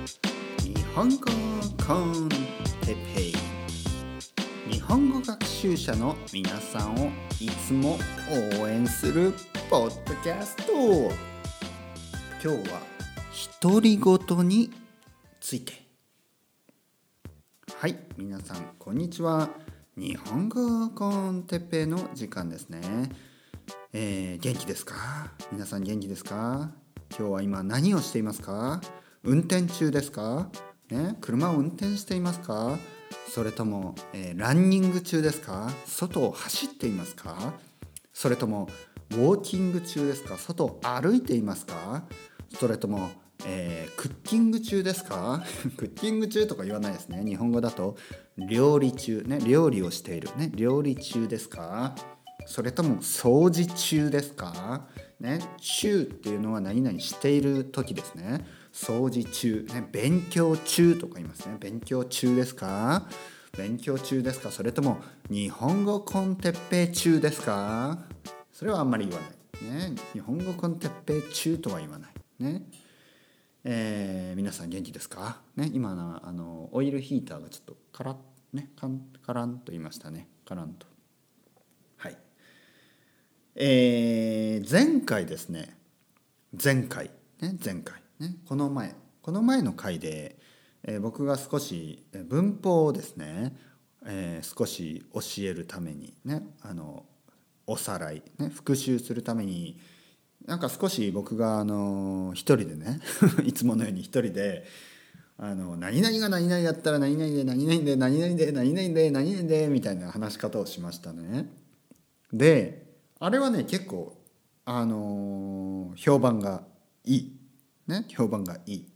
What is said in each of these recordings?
日本語コンテペイ。日本語学習者の皆さんをいつも応援するポッドキャスト。今日は独り言について。はい皆さんこんにちは。日本語コンテペイの時間ですね。えー、元気ですか？皆さん元気ですか？今日は今何をしていますか？運転中ですか、ね、車を運転していますか？それとも、えー、ランニング中ですか？外を走っていますか？それともウォーキング中ですか？外を歩いていますか？それとも、えー、クッキング中ですか？クッキング中とか言わないですね。日本語だと料理中ね？料理をしている。ね？料理中ですか？それとも掃除中ですか？ね？中っていうのは何々している時ですね。掃除中、ね、勉強中とか言いますね。勉強中ですか？勉強中ですか？それとも日本語コンテッペイ中ですか？それはあんまり言わない。ね。日本語コンテッペイ中とは言わない。ね。えー、皆さん元気ですか？ね。今のあのオイルヒーターがちょっとカラッねカンカランと言いましたね。カランと。はい。えー、前回ですね。前回。ね前回。ねこの前この前の回で、えー、僕が少し文法をですね、えー、少し教えるためにねあのおさらい、ね、復習するためになんか少し僕があの一人でね いつものように一人であの何々が何々やったら何々で何々で何々で何々で何々でみたいな話し方をしましたね。であれはね結構あの、評判がいいね評判がいい。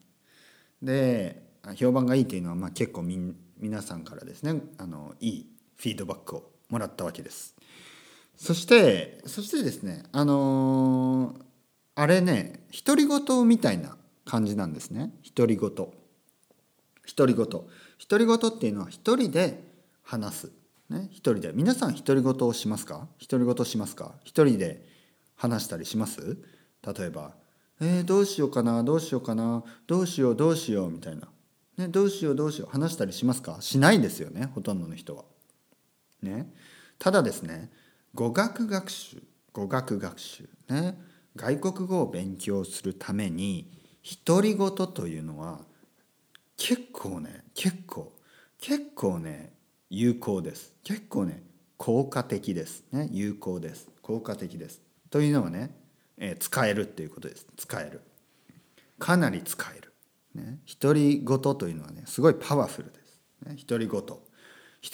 で評判がいいっていうのはまあ結構み皆さんからですねあのいいフィードバックをもらったわけです。そしてそしてですねあのー、あれね独り言みたいな感じなんですね。独り言独り言独り言っていうのは一人で話す。ね、一人で。皆さん独り言をしますか？独り言しますか？一人で話したりします？例えば「えー、どうしようかなどうしようかなどうしようどうしよう」みたいな、ね、どうしようどうしよう話したりしますか？しないですよねほとんどの人は。ね、ただですね語学学習語学学習ね。外国語を勉強するために独り言というのは結構ね結構結構ね有効です。結構ね効果的です。ね有効です。効果的です。というのはね、えー、使えるっていうことです。使える。かなり使える。ね。独り言というのはねすごいパワフルです。ね。独り言独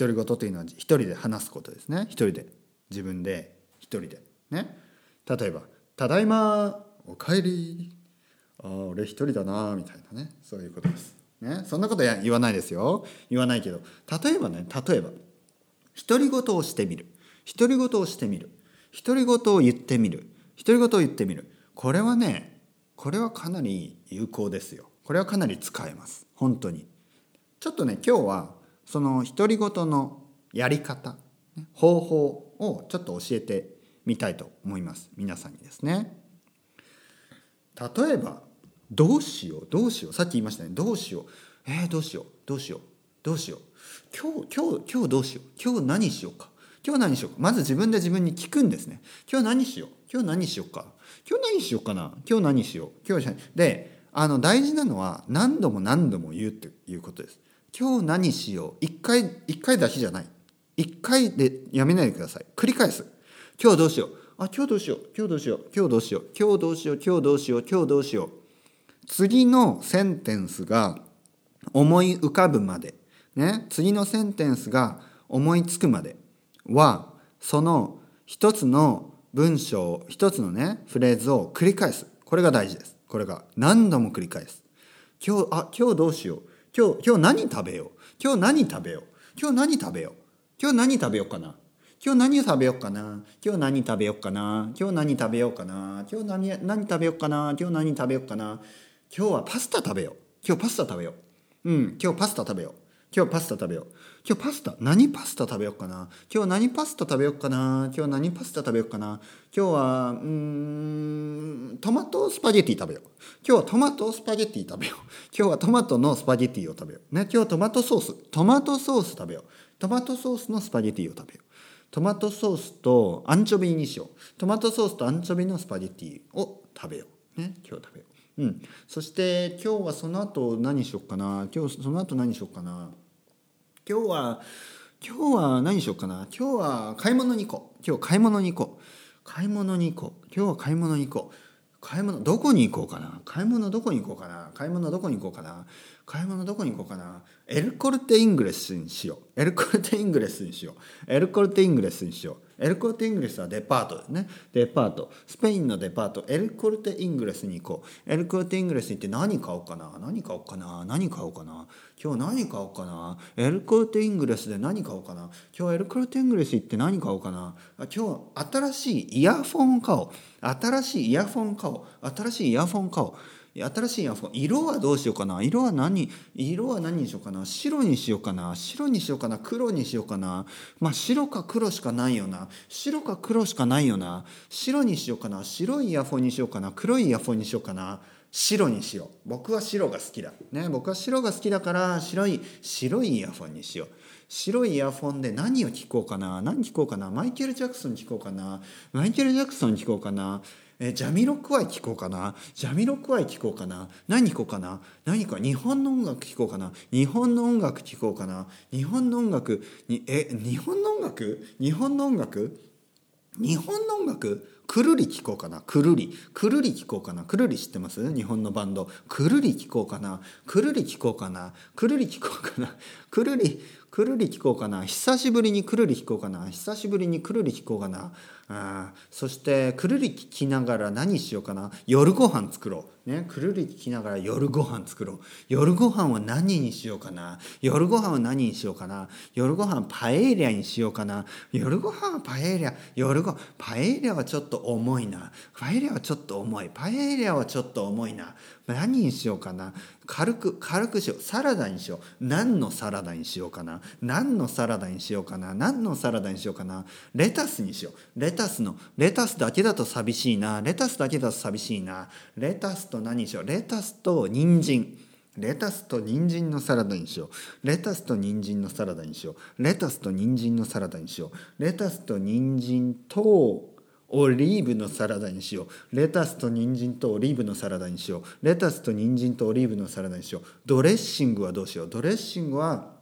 り言というのは一人で話すことですね。一人で。自分で。一人で。ね。例えば「ただいまおかえり。ああ俺一人だな」みたいなね。そういうことです。ね、そんなことや言わないですよ。言わないけど。例えばね例えば独り言をしてみる。独り言をしてみる。独り言を言ってみる。独り言を言ってみる。これはねこれはかなり有効ですよ。これはかなり使えます。本当に。ちょっとね今日はその独り言のやり方方法をちょっと教えてみたいと思います。皆さんにですね。例えばどうしようどうしよう。さっき言いましたね。どうしよう。えー、どうしようどうしようどうしよう。今日今日今日どうしよう。今日何しようか。今日何しようか。まず自分で自分に聞くんですね。今日何しよう？今日何しようか？今日何しようかな？今日何しよう？今日であの大事なのは何度も何度も言うっていうことです。今日何しよう？一回一回だけじゃない。一回でやめないでください。繰り返す。今日どうしよう？あ今日どうしよう？今日どうしよう？今日どうしよう？今日どうしよう？今日どうしよう？今日どうしよう？次のセンテンスが思い浮かぶまで、ね、次のセンテンスが思いつくまで。はその一つの文章一つのねフレーズを繰り返す。これが大事です。これが何度も繰り返す。今日あ今日どうしよう。今日今日何食べよう。今日何食べよう。今日何食べよう。今日何食べようかな。今日何食べようかな。今日何食べようかな。今日何食べようかな。今日何何食べようかな。今日何食べようかな。今日はパスタ食べよう。今日パスタ食べよう。うん今日パスタ食べよう。今日パスタ食べよう。今日パスタ何パスタ食べようかな？今日何パスタ食べようかな？今日何パスタ食べようかな？今日はうんトマトスパゲティ食べよう。今日はトマトスパゲティ食べよう。今日はトマトのスパゲティを食べよう。ね今日はトマトソーストマトソース食べよう。トマトソースのスパゲティを食べよう。トマトソースとアンチョビにしよう。トマトソースとアンチョビのスパゲティを食べよう。ね今日食べよう。うん。そして今日はその後何しようかな。今日その後何しようかな。今日は今日は何しようかな。今日は買い物に行こう。今日買い物に行こう。買い物に行こう。今日は買い物に行こう。買い物どこに行こうかな。買い物どこに行こうかな。買い物どこに行こうかな。買い物どこに行こうかな。エルコルテイングレスにしよう。エルコルテイングレスにしよう。エルコルテイングレスにしよう。エルコルテイングレスはデパートですね。デパート。スペインのデパート。エルコルテイングレスに行こう。エルコルテイングレスに行って何買おうかな？何買おうかな？何買おうかな？今日何買おうかな？エルコルテイングレスで何買おうかな？今日エルコルテイングレス行って何買おうかな？今日新しいイヤフォン買おう。新しいイヤフォン買おう。新しいイヤフォン買おう。新しいイヤフォン色はどうしようかな？色は何？色は何にしようかな？白にしようかな？白にしようかな？黒にしようかな？まあ白か黒しかないよな。白か黒しかないよな。白にしようかな？白いイヤフォンにしようかな？黒いイヤフォンにしようかな？白にしよう。僕は白が好きだ。ね僕は白が好きだから白い白いイヤフォンにしよう。白いイヤフォンで何を聞こうかな？何聞こうかな？マイケル・ジャクソン聞こうかな？マイケル・ジャクソン聞こうかな？えジャミロクワイ聴こうかな？ジャミロクワイ聴こうかな？何聴こうかな？何か日本の音楽聴こうかな？日本の音楽聴こうかな？日本の音楽にえ日本の音楽？日本の音楽？日本の音楽？くるり聞こうかな。くるり。くるり聞こうかな。くるり知ってます？日本のバンド。くるり聞こうかな。くるり聞こうかな。くるり聞こうかな。くるり。くるり聞こうかな。久しぶりにくるり聞こうかな。久しぶりにくるり聞こうかな。あそしてくるり聞きながら何しようかな。夜ご飯作ろう、ね、くるり聞きながら夜ご飯作ろう。夜ご飯は何にしようかな。夜ご飯は何にしようかな。夜ご飯パエリアにしようかな。夜ご飯はパエリア。夜ごパエリアはちょっと重いな。パエリアはちょっと重い。パエリアはちょっと重いな。何にしようかな。軽く軽くしよう。サラダにしよう。何のサラダにしようかな。何のサラダにしようかな。何のサラダにしようかな。レタスにしよう。レタスのレタスだけだと寂しいな。レタスだけだと寂しいな。レタスと何にしよう。レタスと人参。レタスと人参のサラダにしよう。レタスと人参のサラダにしよう。レタスと人参のサラダにしよう。レタスと人参とオリーブのサラダにしよう。レタスと人参とオリーブのサラダにしよう。レタスと人参とオリーブのサラダにしよう。ドレッシングはどうしよう。ドレッシングは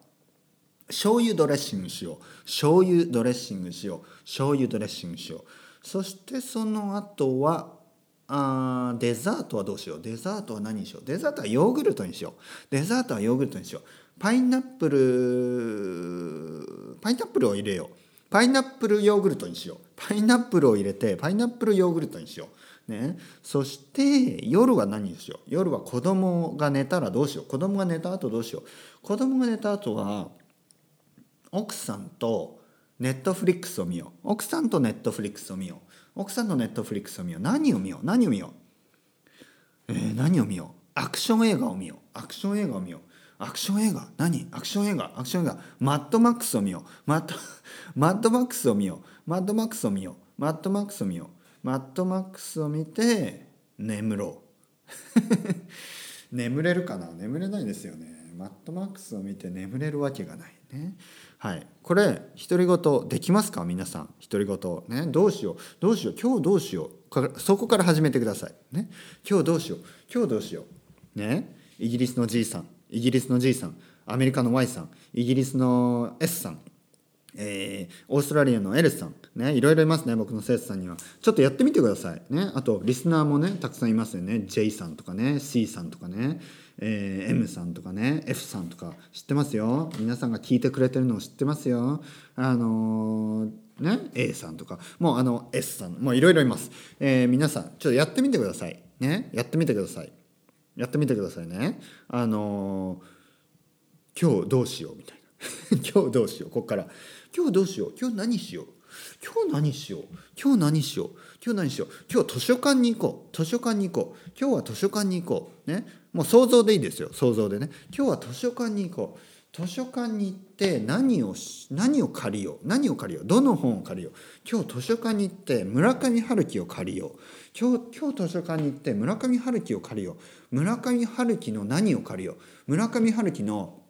醤油ドレッシングしよう。醤油ドレッシングしよう。醤油ドレッシングしよう。そしてその後はあデザートはどうしよう。デザートは何にしよう。デザートはヨーグルトにしよう。デザートはヨーグルトにしよう。パイナップルパイナップルを入れよう。パイナップルヨーグルトにしよう。パイナップルを入れてパイナップルヨーグルトにしよう、ね、そして夜は何にしよう。夜は子供が寝たらどうしよう。子供が寝た後どうしよう。子供が寝た後は奥さんとネットフリックスを見よう。奥さんとネットフリックスを見よう。奥さんとネットフリックスを見よう。何を見よう？何を見よう、えー、何を見よう？アクション映画を見よう。アクション映画を見よう。アクション映画？何？アクション映画？アクション映画。マッドマックスを見よう。マッド マッドマックスを見よう。マッドマックスを見よう。マッドマックスを見よう。マッドマックスを見て眠ろう。眠れるかな？眠れないですよね。マッドマックスを見て眠れるわけがないね。はい。これ独り言できますか？皆さん。独り言ね？どうしよう。どうしよう。今日どうしよう。そこから始めてください。ね？今日どうしよう。今日どうしよう。ね？イギリスのじいさん。イギリスの G さんアメリカの Y さんイギリスの S さんえー、オーストラリアの L さんねいろいろいますね僕の生徒さんには。ちょっとやってみてください。ねあとリスナーもねたくさんいますよね。J さんとかね C さんとかね、えー、M さんとかね F さんとか知ってますよ。皆さんが聞いてくれてるのを知ってますよ。あのーね、A さんとか。もうあの S さんもういろいろいます、えー、皆さんちょっとやってみてください。ねやってみてください。やってみてくださいね。あの今日どうしようみたいな。今日どうしよう。ここから。今日どうしよう。今日何しよう。今日何しよう。今日何しよう。今日何しよう。今日図書館に行こう。図書館に行こう。今日は図書館に行こう。ね。もう想像でいいですよ。想像でね。今日は図書館に行こう。図書館に行って何を何を借りよう。何を借りよう。どの本を借りよう。今日図書館に行って村上春樹を借りよう。今日今日図書館に行って村上春樹を借りよう。村上春樹の何を借りよう。村上春樹の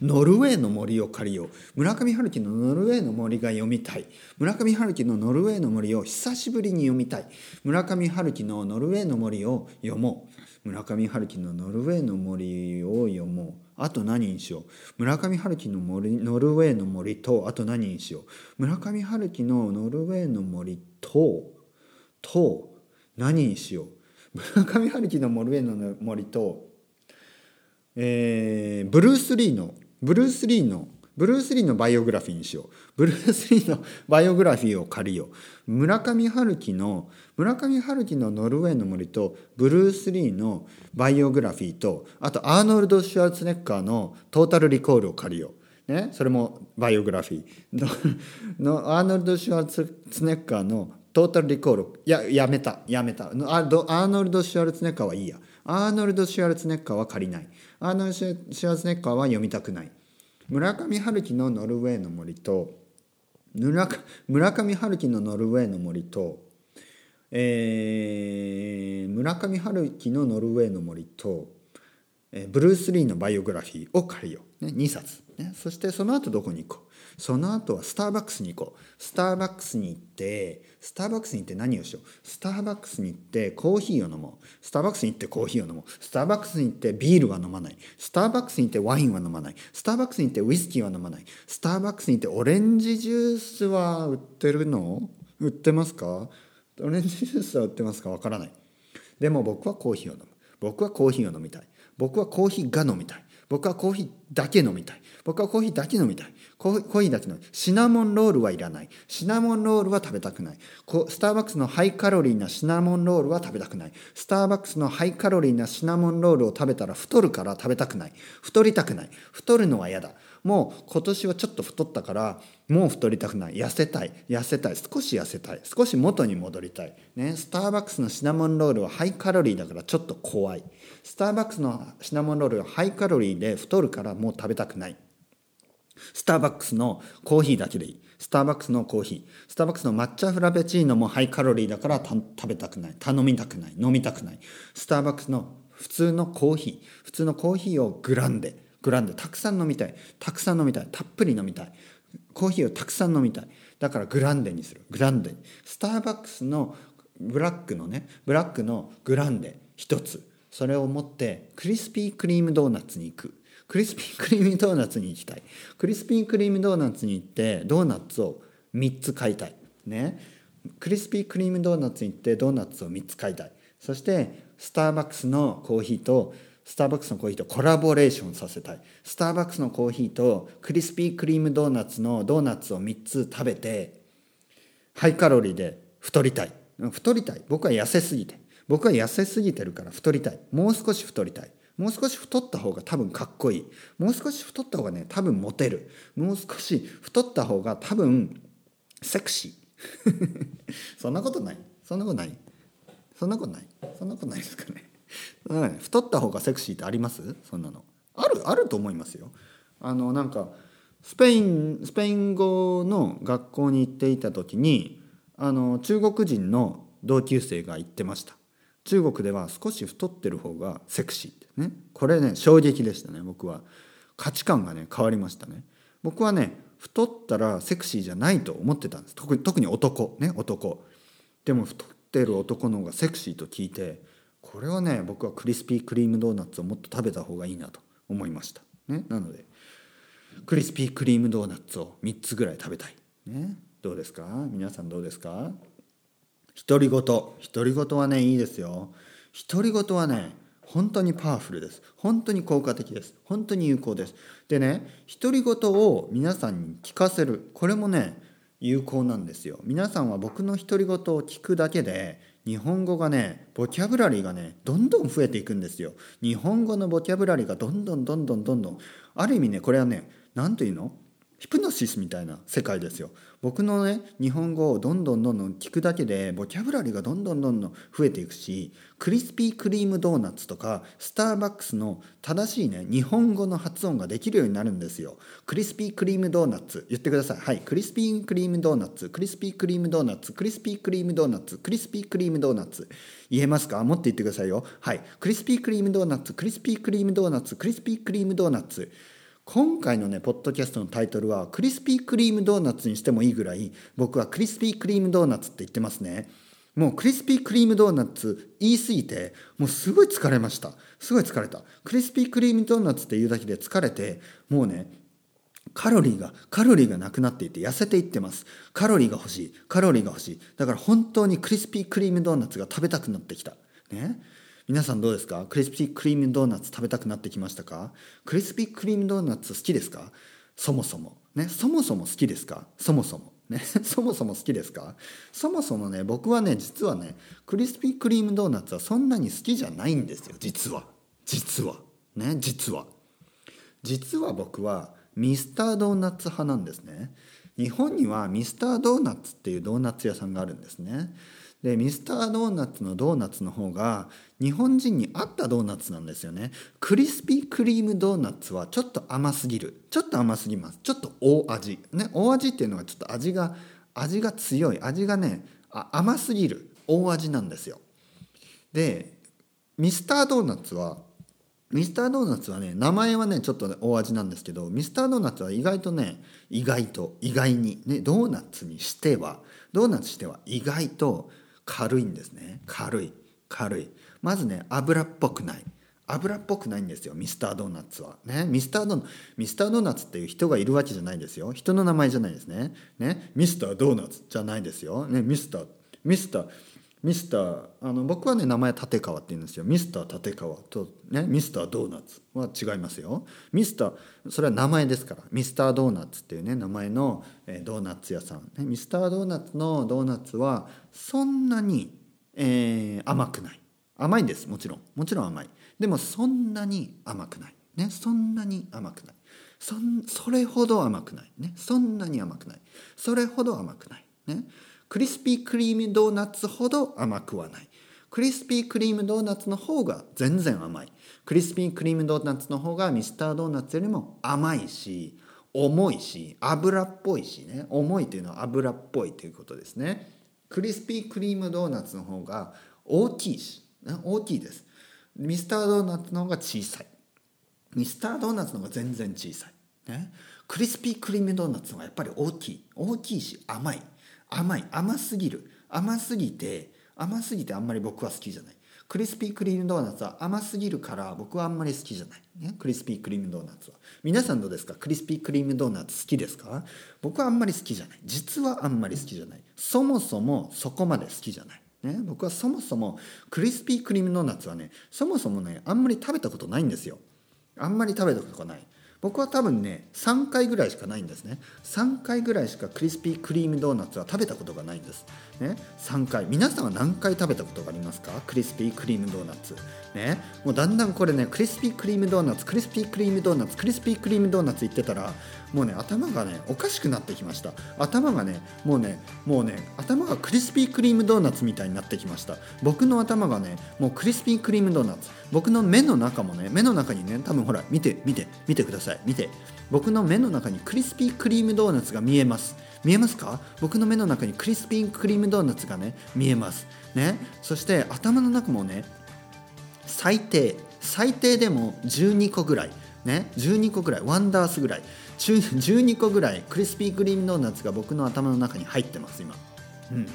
ノルウェーの森を借りよう。村上春樹のノルウェーの森が読みたい。村上春樹のノルウェーの森を久しぶりに読みたい。村上春樹のノルウェーの森を読もう。村上春樹のノルウェーの森を読もう。あと何にしよう。村上春樹の森ノルウェーの森とあと何にしよう。村上春樹のノルウェーの森とと何にしよう。村上春樹のノルウェーの森とえー、ブルース・リーのブルース・リーのブルース・リーのバイオグラフィーにしよう。ブルース・リーのバイオグラフィーを借りよう。村上春樹の村上春樹のノルウェーの森とブルース・リーのバイオグラフィーとあとアーノルド・シュワルツネッカーのトータル・リコールを借りよう、ね、それもバイオグラフィー。のアーノルド・シュワルツネッカーのトータル・リコールややめた。やめた。アーノルド・シュワルツネッカーはいいや。アーノルド・シュワルツネッカーは借りない。アーノルド・シュワルツネッカーは読みたくない。村上春樹のノルウェーの森と村上春樹のノルウェーの森と、えー、村上春樹のノルウェーの森と、えー、ブルース・リーのバイオグラフィーを借りよう、ね、2冊、ね、そしてその後どこに行こう。その後はスターバックスに行こう。スターバックスに行ってスターバックスに行って何をしよう。スターバックスに行ってコーヒーを飲もう。スターバックスに行ってコーヒーを飲もう。スターバックスに行ってビールは飲まない。スターバックスに行ってワインは飲まない。スターバックスに行ってウイスキーは飲まない。スターバックスに行ってオレンジジュースは売ってるの？売ってますか？オレンジジュースは売ってますか？わからない。でも僕はコーヒーを飲む。僕はコーヒーを飲みたい。僕はコーヒーが飲みたい。僕はコーヒーだけ飲みたい。僕はコーヒーだけ飲みたい。コーヒーだけ飲みたいシナモンロールはいらない。シナモンロールは食べたくない。スターバックスのハイカロリーなシナモンロールは食べたくない。スターバックスのハイカロリーなシナモンロールを食べたら太るから食べたくない。太りたくない。太るのは嫌だ。もう今年はちょっと太ったからもう太りたくない。痩せたい。痩せたい。少し痩せたい。少し元に戻りたい、ね、スターバックスのシナモンロールはハイカロリーだからちょっと怖い。スターバックスのシナモンロールはハイカロリーで太るからもう食べたくない。スターバックスのコーヒーだけでいい。スターバックスのコーヒー。スターバックスの抹茶フラペチーノもハイカロリーだから食べたくない。頼みたくない。飲みたくない。スターバックスの普通のコーヒー。普通のコーヒーをグランデ。グランデ。たくさん飲みたい。たくさん飲みたい。たっぷり飲みたい。コーヒーをたくさん飲みたい。だからグランデにする。グランデ。スターバックスのブラックのね。ブラックのグランデ。一つ。それを持ってクリスピークリームドーナツに行く。クリスピークリームドーナツに行きたい。クリスピークリームドーナツに行ってドーナツを3つ買いたい。ね。クリスピークリームドーナツに行ってドーナツを3つ買いたい。そしてスターバックスのコーヒーとスターバックスのコーヒーとコラボレーションさせたい。スターバックスのコーヒーとクリスピークリームドーナツのドーナツを3つ食べてハイカロリーで太りたい。太りたい。僕は痩せすぎて。僕は痩せすぎてるから太りたい。もう少し太りたい。もう少し太った方が多分かっこいい。もう少し太った方がね多分モテる。もう少し太った方が多分セクシー。そんなことない。そんなことない。そんなことない。そんなことないですかね。太った方がセクシーってあります？そんなの。あるあると思いますよ。あのなんかスペインスペイン語の学校に行っていた時にあの中国人の同級生が言ってました。中国では少し太ってる方がセクシーってね。これね衝撃でしたね僕は。価値観がね変わりましたね。僕はね太ったらセクシーじゃないと思ってたんです。特に特に男。ね男。でも太ってる男の方がセクシーと聞いてこれはね僕はクリスピークリームドーナツをもっと食べた方がいいなと思いました、ね、なのでクリスピークリームドーナツを3つぐらい食べたい、ね、どうですか？皆さんどうですか？独り言。独り言はねいいですよ。独り言はね本当にパワフルです。本当に効果的です。本当に有効です。でね独り言を皆さんに聞かせる。これもね有効なんですよ。皆さんは僕の独り言を聞くだけで日本語がねボキャブラリーがねどんどん増えていくんですよ。日本語のボキャブラリーがどんどんどんどんどんどん。ある意味ねこれはね何というの？ヒプノシスみたいな世界ですよ。僕のね日本語をどんどんどんどん聞くだけでボキャブラリーがどんどんどんどん増えていくしクリスピークリームドーナツとかスターバックスの正しいね日本語の発音ができるようになるんですよ。クリスピークリームドーナツ言ってください。はいクリスピークリームドーナツクリスピークリームドーナツクリスピークリームドーナツクリスピークリームドーナツ。言えますか？もっと言ってくださいよ。はいクリスピークリームドーナツクリスピークリームドーナツクリスピークリームドーナツ。今回のねポッドキャストのタイトルはクリスピークリームドーナツにしてもいいぐらい僕はクリスピークリームドーナツって言ってますね。もうクリスピークリームドーナツ言い過ぎてもうすごい疲れました。すごい疲れた。クリスピークリームドーナツって言うだけで疲れてもうねカロリーがカロリーがなくなっていて痩せていってます。カロリーが欲しい。カロリーが欲しい。だから本当にクリスピークリームドーナツが食べたくなってきた。ね。皆さんどうですか？クリスピークリームドーナツ食べたくなってきましたか？クリスピークリームドーナツ好きですか？そもそも。ね？そもそも好きですか？そもそも。ね？そもそも好きですか？そもそもね僕はね実はねクリスピークリームドーナツはそんなに好きじゃないんですよ。実は。実は。ね？実は。実は僕はミスタードーナツ派なんですね。日本にはミスタードーナツっていうドーナツ屋さんがあるんですね。でミスタードーナツのドーナツの方が日本人に合ったドーナツなんですよね。クリスピークリームドーナツはちょっと甘すぎる。ちょっと甘すぎます。ちょっと大味。ね大味っていうのはちょっと味が味が強い。味がね甘すぎる。大味なんですよ。でミスタードーナツはミスタードーナツはね名前はねちょっとね大味なんですけどミスタードーナツは意外とね意外と意外に。ねドーナツにしてはドーナツしては意外と軽いんですね。軽い。軽い。まずね油っぽくない。油っぽくないんですよミスタードーナツは。ねミスタードミスタードーナツっていう人がいるわけじゃないですよ。人の名前じゃないですね。ねミスタードーナツじゃないですよ。ねミスターミスターミスターあの僕はね名前立川って言うんですよ。ミスター立川とねミスタードーナツは違いますよ。ミスターそれは名前ですから。ミスタードーナツっていうね名前の、えドーナツ屋さん、ね、ミスタードーナツのドーナツはそんなに、えー、甘くない。甘いんですもちろん。もちろん甘い。でもそんなに甘くない。ねそんなに甘くない。そそれほど甘くない。ねそんなに甘くない。それほど甘くない。ね。クリスピークリームドーナツほど甘くはない。クリスピークリームドーナツの方が全然甘い。クリスピークリームドーナツの方がミスタードーナツよりも甘いし重いし油っぽいしね。重いというのは油っぽいということですね。クリスピークリームドーナツの方が大きいし大きいです。ミスタードーナツの方が小さい。ミスタードーナツの方が全然小さい、クリスピークリームドーナツの方がやっぱり大きい。大きいし甘い。甘い甘すぎる。甘すぎて甘すぎてあんまり僕は好きじゃない。クリスピークリームドーナツは甘すぎるから僕はあんまり好きじゃない、ね、クリスピークリームドーナツは。皆さんどうですか？クリスピークリームドーナツ好きですか？僕はあんまり好きじゃない。実はあんまり好きじゃない。そもそもそこまで好きじゃない。ね、僕はそもそもクリスピークリームドーナツはねそもそもねあんまり食べたことないんですよ。あんまり食べたことがない。僕は多分ね3回ぐらいしかないんですね。3回ぐらいしかクリスピークリームドーナツは食べたことがないんです。ね。3回。皆さんは何回食べたことがありますか？クリスピークリームドーナツ。ね。もうだんだんこれねクリスピークリームドーナツクリスピークリームドーナツクリスピークリームドーナツ言ってたらもうね頭がねおかしくなってきました。頭がねもうねもうね頭がクリスピークリームドーナツみたいになってきました。僕の頭がねもうクリスピークリームドーナツ。僕の目の中もね目の中にね多分ほら見て見て見てください。見て。僕の目の中にクリスピークリームドーナツが見えます。見えますか？僕の目の中にクリスピークリームドーナツがね見えます。ね？そして頭の中もね最低。最低でも12個ぐらい。ね？12個ぐらい。ワンダースぐらい。12個ぐらいクリスピークリームドーナツが僕の頭の中に入ってます今。うん。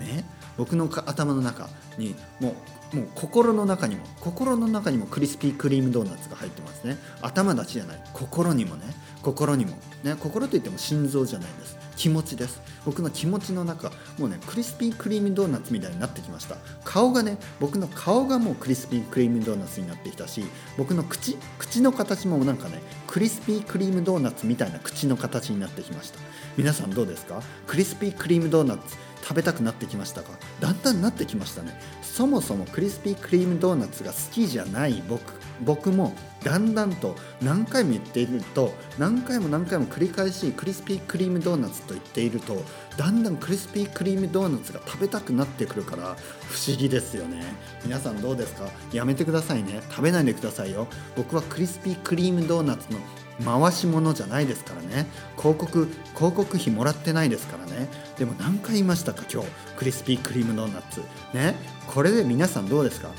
ね。僕の頭の中にもうもう心の中にも心の中にもクリスピークリームドーナツが入ってますね。頭だちじゃない。心にもね。心にも。ね。心といっても心臓じゃないです。気持ちです。僕の気持ちの中もうねクリスピークリームドーナツみたいになってきました。顔がね僕の顔がもうクリスピークリームドーナツになってきたし僕の口口の形もなんかねクリスピークリームドーナツみたいな口の形になってきました。皆さんどうですか？クリスピークリームドーナツ食べたくなってきましたか？だんだんなってきましたね。そもそもクリスピークリームドーナツが好きじゃない僕。僕もだんだんと何回も言っていると何回も何回も繰り返しクリスピークリームドーナツと言っているとだんだんクリスピークリームドーナツが食べたくなってくるから不思議ですよね。皆さんどうですか？やめてくださいね。食べないでくださいよ。僕はクリスピークリームドーナツの回し物じゃないですからね。広告広告費もらってないですからね。でも何回言いましたか？今日クリスピークリームドーナツ。ね？これで皆さんどうですか？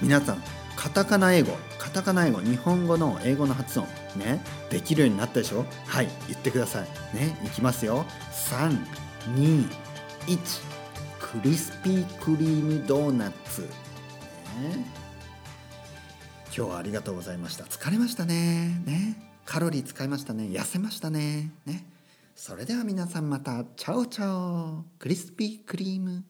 皆さんカタカナ英語カタカナ英語日本語の英語の発音ねできるようになったでしょ？はい言ってください。ねいきますよ。321クリスピークリームドーナツ、ね、今日はありがとうございました。疲れましたね。ね。カロリー使いましたね。痩せましたね。ね。それでは皆さんまた。チャオチャオ。クリスピークリーム。